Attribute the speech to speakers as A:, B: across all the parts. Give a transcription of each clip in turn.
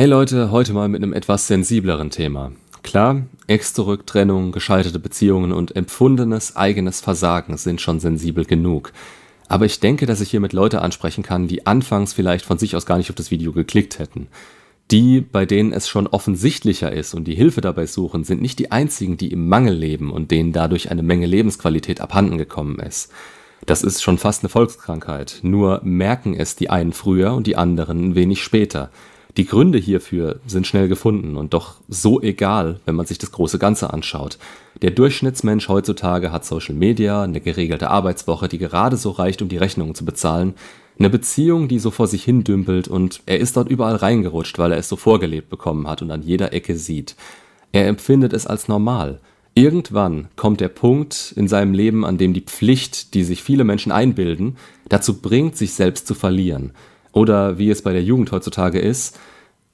A: Hey Leute, heute mal mit einem etwas sensibleren Thema. Klar, Ex-Zurück-Trennung, gescheiterte Beziehungen und empfundenes eigenes Versagen sind schon sensibel genug. Aber ich denke, dass ich hiermit Leute ansprechen kann, die anfangs vielleicht von sich aus gar nicht auf das Video geklickt hätten. Die, bei denen es schon offensichtlicher ist und die Hilfe dabei suchen, sind nicht die einzigen, die im Mangel leben und denen dadurch eine Menge Lebensqualität abhanden gekommen ist. Das ist schon fast eine Volkskrankheit, nur merken es die einen früher und die anderen ein wenig später. Die Gründe hierfür sind schnell gefunden und doch so egal, wenn man sich das große Ganze anschaut. Der Durchschnittsmensch heutzutage hat Social Media, eine geregelte Arbeitswoche, die gerade so reicht, um die Rechnungen zu bezahlen, eine Beziehung, die so vor sich hin dümpelt und er ist dort überall reingerutscht, weil er es so vorgelebt bekommen hat und an jeder Ecke sieht. Er empfindet es als normal. Irgendwann kommt der Punkt in seinem Leben, an dem die Pflicht, die sich viele Menschen einbilden, dazu bringt, sich selbst zu verlieren. Oder wie es bei der Jugend heutzutage ist,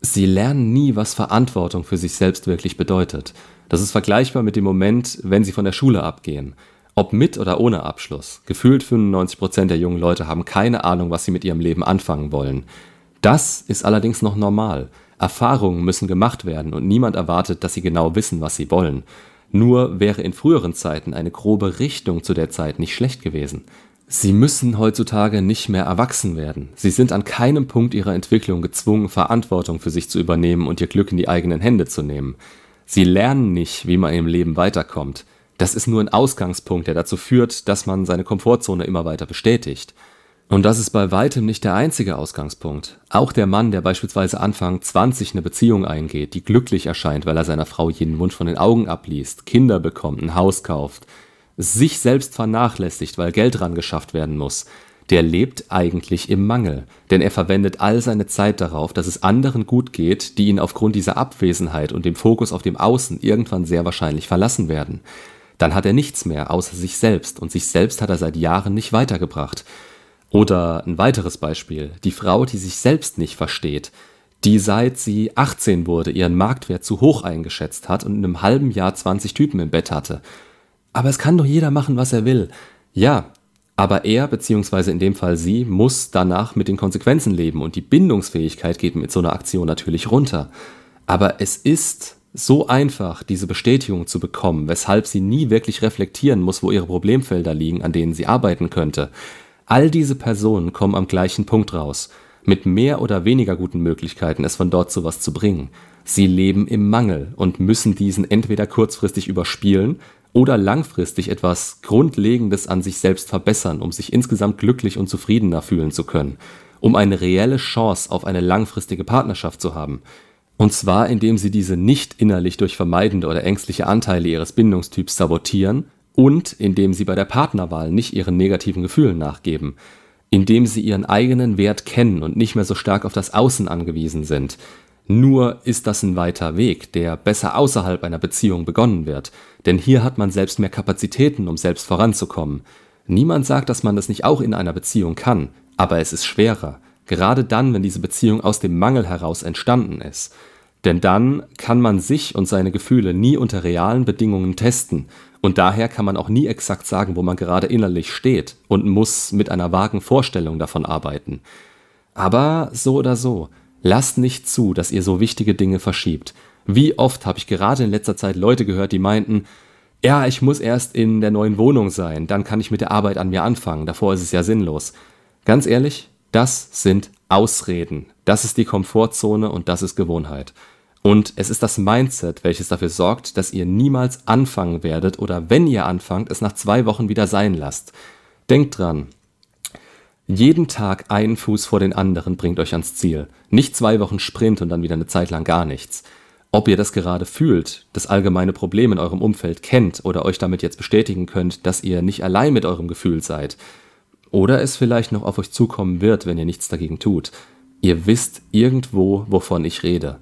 A: sie lernen nie, was Verantwortung für sich selbst wirklich bedeutet. Das ist vergleichbar mit dem Moment, wenn sie von der Schule abgehen. Ob mit oder ohne Abschluss. Gefühlt 95 Prozent der jungen Leute haben keine Ahnung, was sie mit ihrem Leben anfangen wollen. Das ist allerdings noch normal. Erfahrungen müssen gemacht werden und niemand erwartet, dass sie genau wissen, was sie wollen. Nur wäre in früheren Zeiten eine grobe Richtung zu der Zeit nicht schlecht gewesen. Sie müssen heutzutage nicht mehr erwachsen werden. Sie sind an keinem Punkt ihrer Entwicklung gezwungen, Verantwortung für sich zu übernehmen und ihr Glück in die eigenen Hände zu nehmen. Sie lernen nicht, wie man im Leben weiterkommt. Das ist nur ein Ausgangspunkt, der dazu führt, dass man seine Komfortzone immer weiter bestätigt. Und das ist bei weitem nicht der einzige Ausgangspunkt. Auch der Mann, der beispielsweise Anfang 20 eine Beziehung eingeht, die glücklich erscheint, weil er seiner Frau jeden Wunsch von den Augen abliest, Kinder bekommt, ein Haus kauft, sich selbst vernachlässigt, weil Geld ran geschafft werden muss, der lebt eigentlich im Mangel, denn er verwendet all seine Zeit darauf, dass es anderen gut geht, die ihn aufgrund dieser Abwesenheit und dem Fokus auf dem Außen irgendwann sehr wahrscheinlich verlassen werden. Dann hat er nichts mehr außer sich selbst und sich selbst hat er seit Jahren nicht weitergebracht. Oder ein weiteres Beispiel, die Frau, die sich selbst nicht versteht, die seit sie 18 wurde ihren Marktwert zu hoch eingeschätzt hat und in einem halben Jahr 20 Typen im Bett hatte aber es kann doch jeder machen, was er will. Ja, aber er, beziehungsweise in dem Fall sie, muss danach mit den Konsequenzen leben und die Bindungsfähigkeit geht mit so einer Aktion natürlich runter. Aber es ist so einfach, diese Bestätigung zu bekommen, weshalb sie nie wirklich reflektieren muss, wo ihre Problemfelder liegen, an denen sie arbeiten könnte. All diese Personen kommen am gleichen Punkt raus, mit mehr oder weniger guten Möglichkeiten, es von dort zu was zu bringen. Sie leben im Mangel und müssen diesen entweder kurzfristig überspielen oder langfristig etwas Grundlegendes an sich selbst verbessern, um sich insgesamt glücklich und zufriedener fühlen zu können, um eine reelle Chance auf eine langfristige Partnerschaft zu haben. Und zwar indem sie diese nicht innerlich durch vermeidende oder ängstliche Anteile ihres Bindungstyps sabotieren und indem sie bei der Partnerwahl nicht ihren negativen Gefühlen nachgeben, indem sie ihren eigenen Wert kennen und nicht mehr so stark auf das Außen angewiesen sind, nur ist das ein weiter Weg, der besser außerhalb einer Beziehung begonnen wird, denn hier hat man selbst mehr Kapazitäten, um selbst voranzukommen. Niemand sagt, dass man das nicht auch in einer Beziehung kann, aber es ist schwerer, gerade dann, wenn diese Beziehung aus dem Mangel heraus entstanden ist. Denn dann kann man sich und seine Gefühle nie unter realen Bedingungen testen, und daher kann man auch nie exakt sagen, wo man gerade innerlich steht und muss mit einer vagen Vorstellung davon arbeiten. Aber so oder so, Lasst nicht zu, dass ihr so wichtige Dinge verschiebt. Wie oft habe ich gerade in letzter Zeit Leute gehört, die meinten, ja, ich muss erst in der neuen Wohnung sein, dann kann ich mit der Arbeit an mir anfangen, davor ist es ja sinnlos. Ganz ehrlich, das sind Ausreden. Das ist die Komfortzone und das ist Gewohnheit. Und es ist das Mindset, welches dafür sorgt, dass ihr niemals anfangen werdet oder wenn ihr anfangt, es nach zwei Wochen wieder sein lasst. Denkt dran, jeden Tag einen Fuß vor den anderen bringt euch ans Ziel. Nicht zwei Wochen Sprint und dann wieder eine Zeit lang gar nichts. Ob ihr das gerade fühlt, das allgemeine Problem in eurem Umfeld kennt oder euch damit jetzt bestätigen könnt, dass ihr nicht allein mit eurem Gefühl seid. Oder es vielleicht noch auf euch zukommen wird, wenn ihr nichts dagegen tut. Ihr wisst irgendwo, wovon ich rede.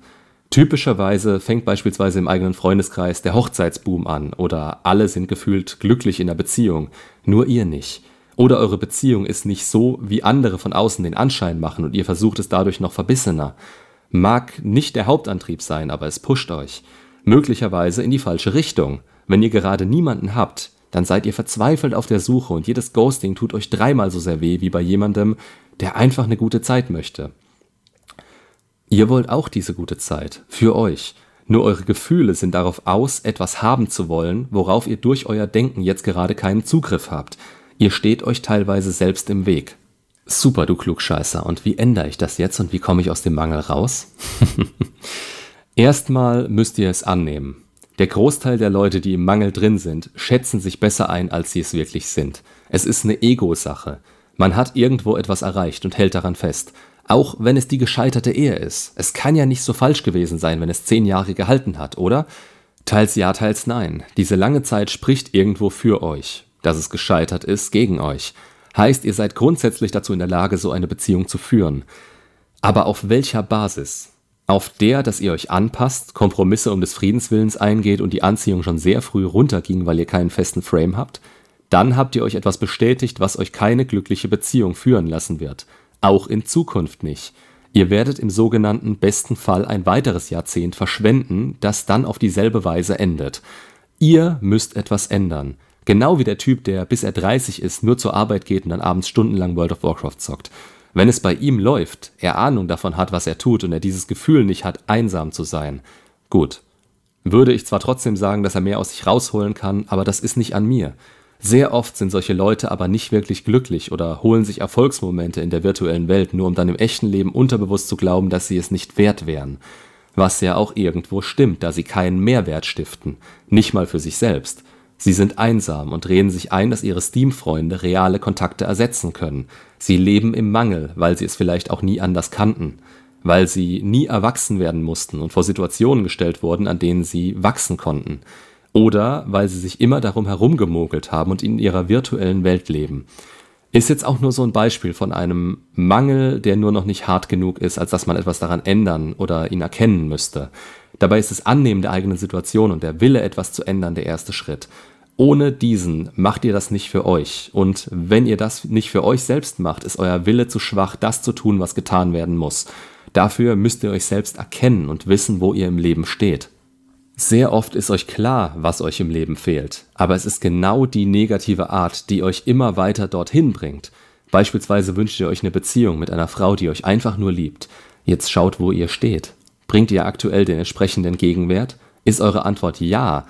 A: Typischerweise fängt beispielsweise im eigenen Freundeskreis der Hochzeitsboom an oder alle sind gefühlt glücklich in der Beziehung, nur ihr nicht. Oder eure Beziehung ist nicht so, wie andere von außen den Anschein machen und ihr versucht es dadurch noch verbissener. Mag nicht der Hauptantrieb sein, aber es pusht euch. Möglicherweise in die falsche Richtung. Wenn ihr gerade niemanden habt, dann seid ihr verzweifelt auf der Suche und jedes Ghosting tut euch dreimal so sehr weh wie bei jemandem, der einfach eine gute Zeit möchte. Ihr wollt auch diese gute Zeit. Für euch. Nur eure Gefühle sind darauf aus, etwas haben zu wollen, worauf ihr durch euer Denken jetzt gerade keinen Zugriff habt. Ihr steht euch teilweise selbst im Weg. Super, du Klugscheißer. Und wie ändere ich das jetzt und wie komme ich aus dem Mangel raus? Erstmal müsst ihr es annehmen. Der Großteil der Leute, die im Mangel drin sind, schätzen sich besser ein, als sie es wirklich sind. Es ist eine Ego-Sache. Man hat irgendwo etwas erreicht und hält daran fest. Auch wenn es die gescheiterte Ehe ist. Es kann ja nicht so falsch gewesen sein, wenn es zehn Jahre gehalten hat, oder? Teils ja, teils nein. Diese lange Zeit spricht irgendwo für euch. Dass es gescheitert ist, gegen euch. Heißt, ihr seid grundsätzlich dazu in der Lage, so eine Beziehung zu führen. Aber auf welcher Basis? Auf der, dass ihr euch anpasst, Kompromisse um des Friedenswillens eingeht und die Anziehung schon sehr früh runterging, weil ihr keinen festen Frame habt? Dann habt ihr euch etwas bestätigt, was euch keine glückliche Beziehung führen lassen wird. Auch in Zukunft nicht. Ihr werdet im sogenannten besten Fall ein weiteres Jahrzehnt verschwenden, das dann auf dieselbe Weise endet. Ihr müsst etwas ändern. Genau wie der Typ, der bis er 30 ist, nur zur Arbeit geht und dann abends stundenlang World of Warcraft zockt. Wenn es bei ihm läuft, er Ahnung davon hat, was er tut und er dieses Gefühl nicht hat, einsam zu sein, gut. Würde ich zwar trotzdem sagen, dass er mehr aus sich rausholen kann, aber das ist nicht an mir. Sehr oft sind solche Leute aber nicht wirklich glücklich oder holen sich Erfolgsmomente in der virtuellen Welt, nur um dann im echten Leben unterbewusst zu glauben, dass sie es nicht wert wären. Was ja auch irgendwo stimmt, da sie keinen Mehrwert stiften, nicht mal für sich selbst. Sie sind einsam und reden sich ein, dass ihre Steam-Freunde reale Kontakte ersetzen können. Sie leben im Mangel, weil sie es vielleicht auch nie anders kannten, weil sie nie erwachsen werden mussten und vor Situationen gestellt wurden, an denen sie wachsen konnten oder weil sie sich immer darum herumgemogelt haben und in ihrer virtuellen Welt leben. Ist jetzt auch nur so ein Beispiel von einem Mangel, der nur noch nicht hart genug ist, als dass man etwas daran ändern oder ihn erkennen müsste. Dabei ist das Annehmen der eigenen Situation und der Wille, etwas zu ändern, der erste Schritt. Ohne diesen macht ihr das nicht für euch. Und wenn ihr das nicht für euch selbst macht, ist euer Wille zu schwach, das zu tun, was getan werden muss. Dafür müsst ihr euch selbst erkennen und wissen, wo ihr im Leben steht. Sehr oft ist euch klar, was euch im Leben fehlt, aber es ist genau die negative Art, die euch immer weiter dorthin bringt. Beispielsweise wünscht ihr euch eine Beziehung mit einer Frau, die euch einfach nur liebt. Jetzt schaut, wo ihr steht. Bringt ihr aktuell den entsprechenden Gegenwert? Ist eure Antwort ja?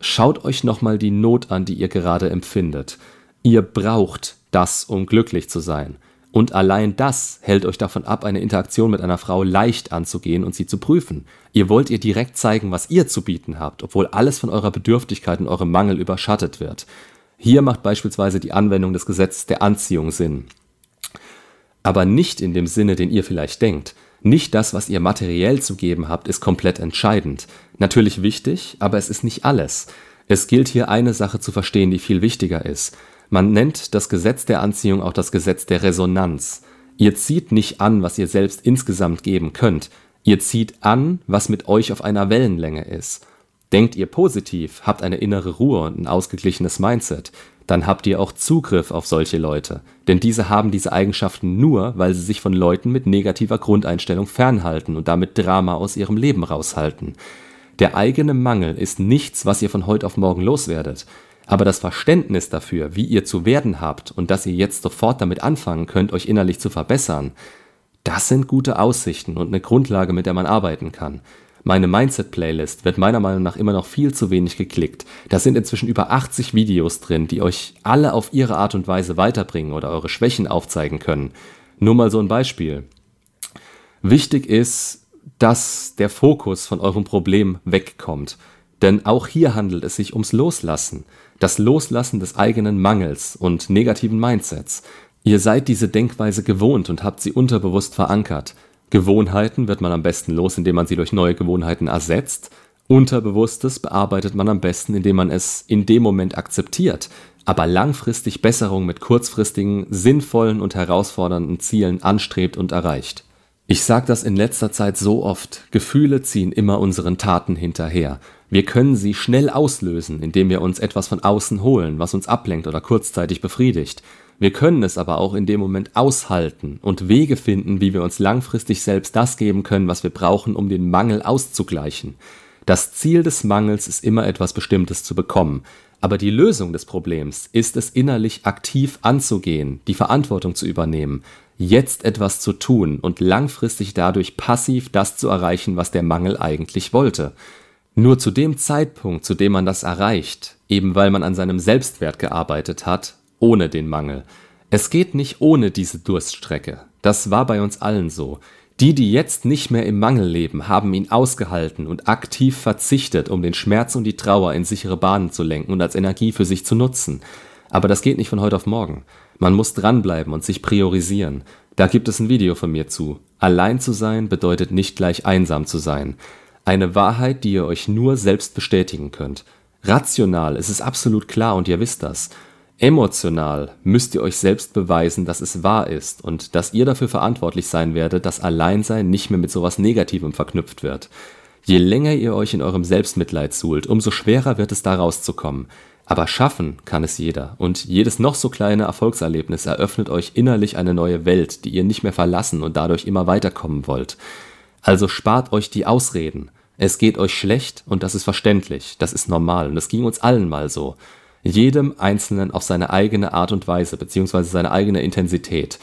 A: Schaut euch nochmal die Not an, die ihr gerade empfindet. Ihr braucht das, um glücklich zu sein. Und allein das hält euch davon ab, eine Interaktion mit einer Frau leicht anzugehen und sie zu prüfen. Ihr wollt ihr direkt zeigen, was ihr zu bieten habt, obwohl alles von eurer Bedürftigkeit und eurem Mangel überschattet wird. Hier macht beispielsweise die Anwendung des Gesetzes der Anziehung Sinn. Aber nicht in dem Sinne, den ihr vielleicht denkt. Nicht das, was ihr materiell zu geben habt, ist komplett entscheidend. Natürlich wichtig, aber es ist nicht alles. Es gilt hier eine Sache zu verstehen, die viel wichtiger ist. Man nennt das Gesetz der Anziehung auch das Gesetz der Resonanz. Ihr zieht nicht an, was ihr selbst insgesamt geben könnt. Ihr zieht an, was mit euch auf einer Wellenlänge ist. Denkt ihr positiv, habt eine innere Ruhe und ein ausgeglichenes Mindset, dann habt ihr auch Zugriff auf solche Leute. Denn diese haben diese Eigenschaften nur, weil sie sich von Leuten mit negativer Grundeinstellung fernhalten und damit Drama aus ihrem Leben raushalten. Der eigene Mangel ist nichts, was ihr von heute auf morgen loswerdet. Aber das Verständnis dafür, wie ihr zu werden habt und dass ihr jetzt sofort damit anfangen könnt, euch innerlich zu verbessern, das sind gute Aussichten und eine Grundlage, mit der man arbeiten kann. Meine Mindset-Playlist wird meiner Meinung nach immer noch viel zu wenig geklickt. Da sind inzwischen über 80 Videos drin, die euch alle auf ihre Art und Weise weiterbringen oder eure Schwächen aufzeigen können. Nur mal so ein Beispiel. Wichtig ist, dass der Fokus von eurem Problem wegkommt. Denn auch hier handelt es sich ums Loslassen das Loslassen des eigenen Mangels und negativen Mindsets. Ihr seid diese Denkweise gewohnt und habt sie unterbewusst verankert. Gewohnheiten wird man am besten los, indem man sie durch neue Gewohnheiten ersetzt. Unterbewusstes bearbeitet man am besten, indem man es in dem Moment akzeptiert, aber langfristig Besserung mit kurzfristigen, sinnvollen und herausfordernden Zielen anstrebt und erreicht. Ich sage das in letzter Zeit so oft, Gefühle ziehen immer unseren Taten hinterher. Wir können sie schnell auslösen, indem wir uns etwas von außen holen, was uns ablenkt oder kurzzeitig befriedigt. Wir können es aber auch in dem Moment aushalten und Wege finden, wie wir uns langfristig selbst das geben können, was wir brauchen, um den Mangel auszugleichen. Das Ziel des Mangels ist immer etwas Bestimmtes zu bekommen, aber die Lösung des Problems ist es innerlich aktiv anzugehen, die Verantwortung zu übernehmen, jetzt etwas zu tun und langfristig dadurch passiv das zu erreichen, was der Mangel eigentlich wollte. Nur zu dem Zeitpunkt, zu dem man das erreicht, eben weil man an seinem Selbstwert gearbeitet hat, ohne den Mangel. Es geht nicht ohne diese Durststrecke. Das war bei uns allen so. Die, die jetzt nicht mehr im Mangel leben, haben ihn ausgehalten und aktiv verzichtet, um den Schmerz und die Trauer in sichere Bahnen zu lenken und als Energie für sich zu nutzen. Aber das geht nicht von heute auf morgen. Man muss dranbleiben und sich priorisieren. Da gibt es ein Video von mir zu. Allein zu sein bedeutet nicht gleich einsam zu sein. Eine Wahrheit, die ihr euch nur selbst bestätigen könnt. Rational ist es absolut klar und ihr wisst das. Emotional müsst ihr euch selbst beweisen, dass es wahr ist und dass ihr dafür verantwortlich sein werdet, dass Alleinsein nicht mehr mit sowas Negativem verknüpft wird. Je länger ihr euch in eurem Selbstmitleid suhlt, umso schwerer wird es da rauszukommen. Aber schaffen kann es jeder und jedes noch so kleine Erfolgserlebnis eröffnet euch innerlich eine neue Welt, die ihr nicht mehr verlassen und dadurch immer weiterkommen wollt. Also spart euch die Ausreden. Es geht euch schlecht und das ist verständlich, das ist normal und es ging uns allen mal so jedem Einzelnen auf seine eigene Art und Weise beziehungsweise seine eigene Intensität.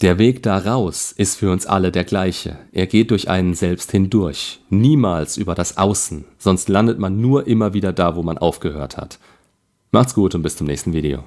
A: Der Weg daraus ist für uns alle der gleiche. Er geht durch einen selbst hindurch, niemals über das Außen, sonst landet man nur immer wieder da, wo man aufgehört hat. Macht's gut und bis zum nächsten Video.